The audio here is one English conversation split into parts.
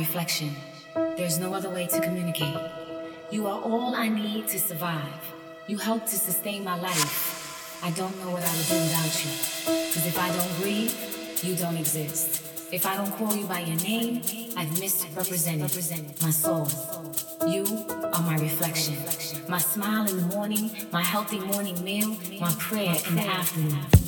Reflection. There's no other way to communicate. You are all I need to survive. You help to sustain my life. I don't know what I would do without you. Cause if I don't breathe, you don't exist. If I don't call you by your name, I've misrepresented my soul. You are my reflection. My smile in the morning, my healthy morning meal, my prayer in the afternoon.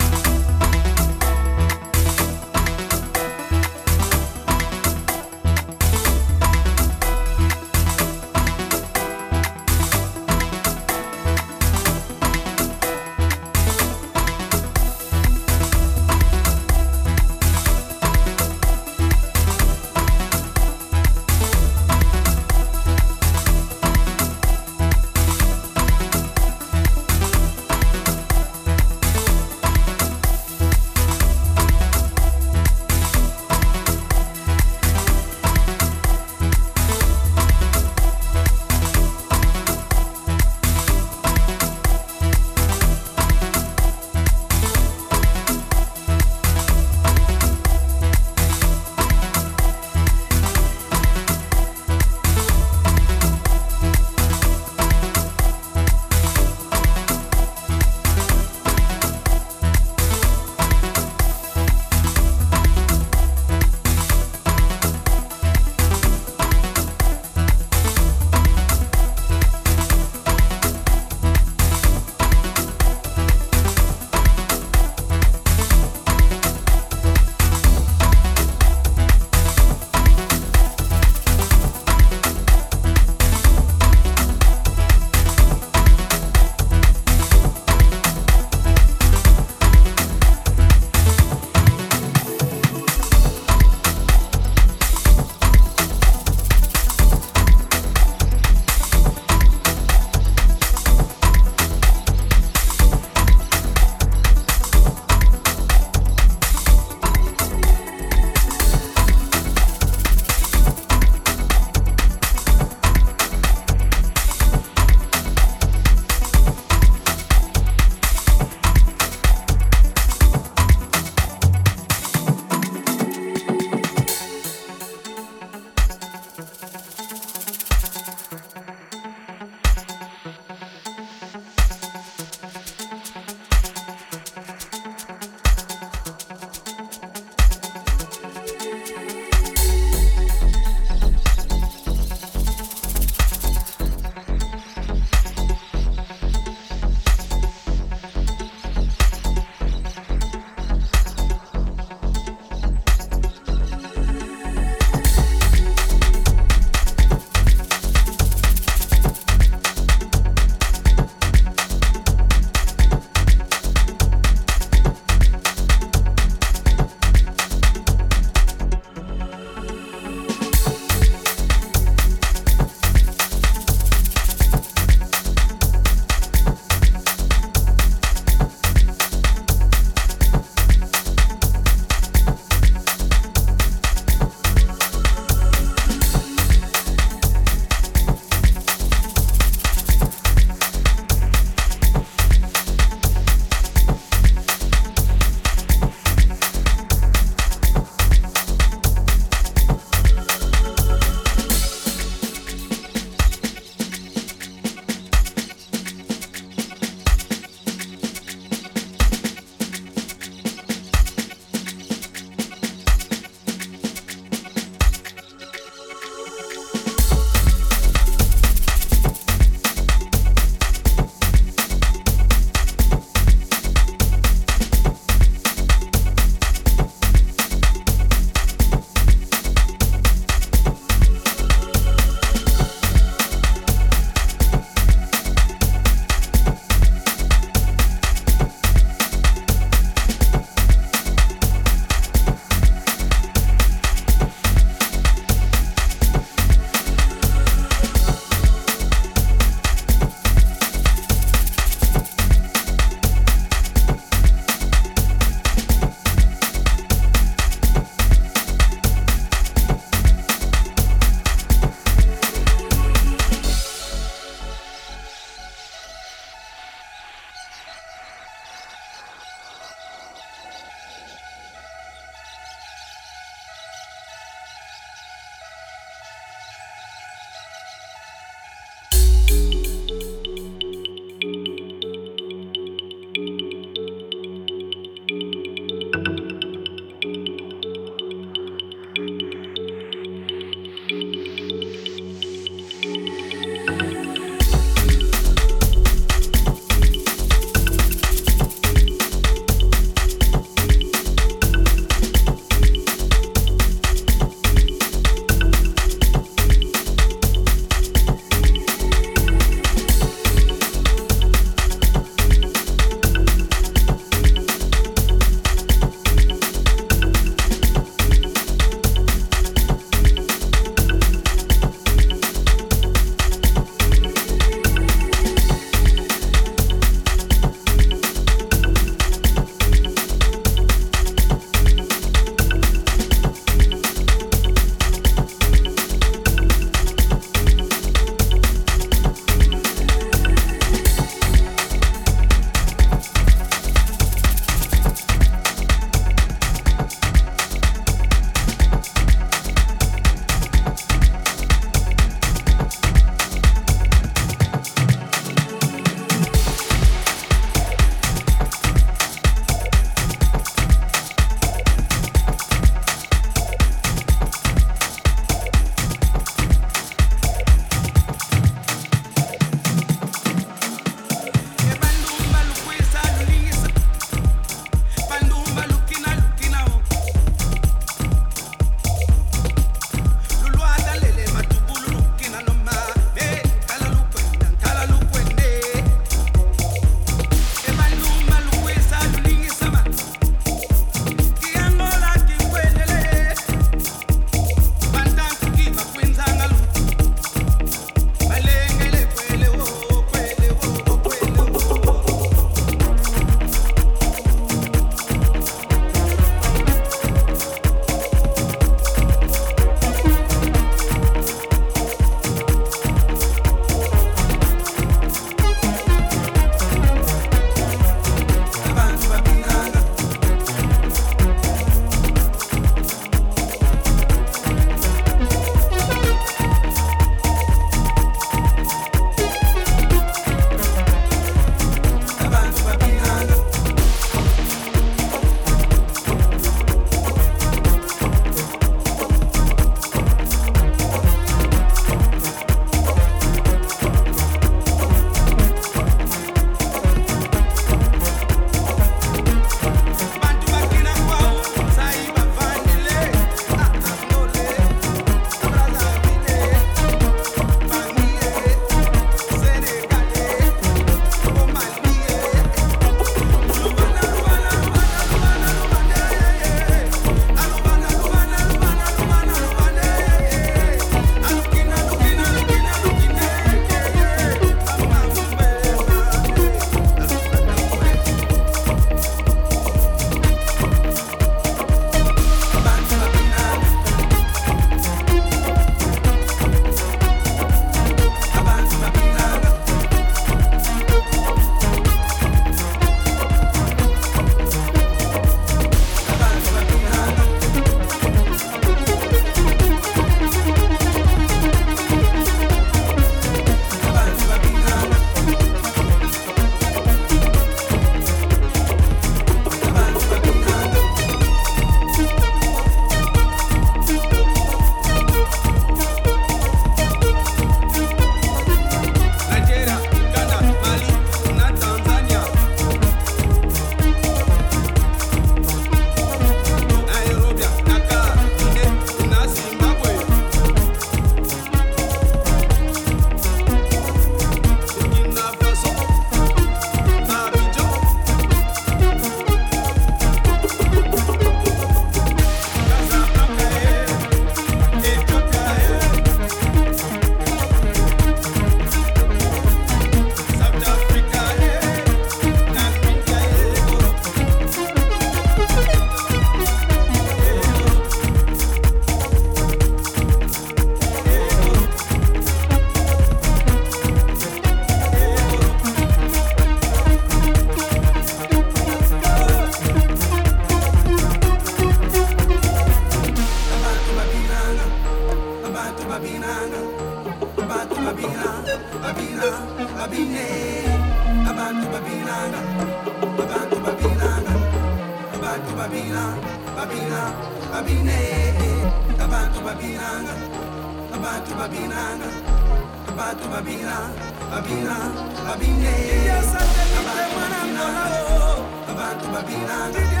behind you.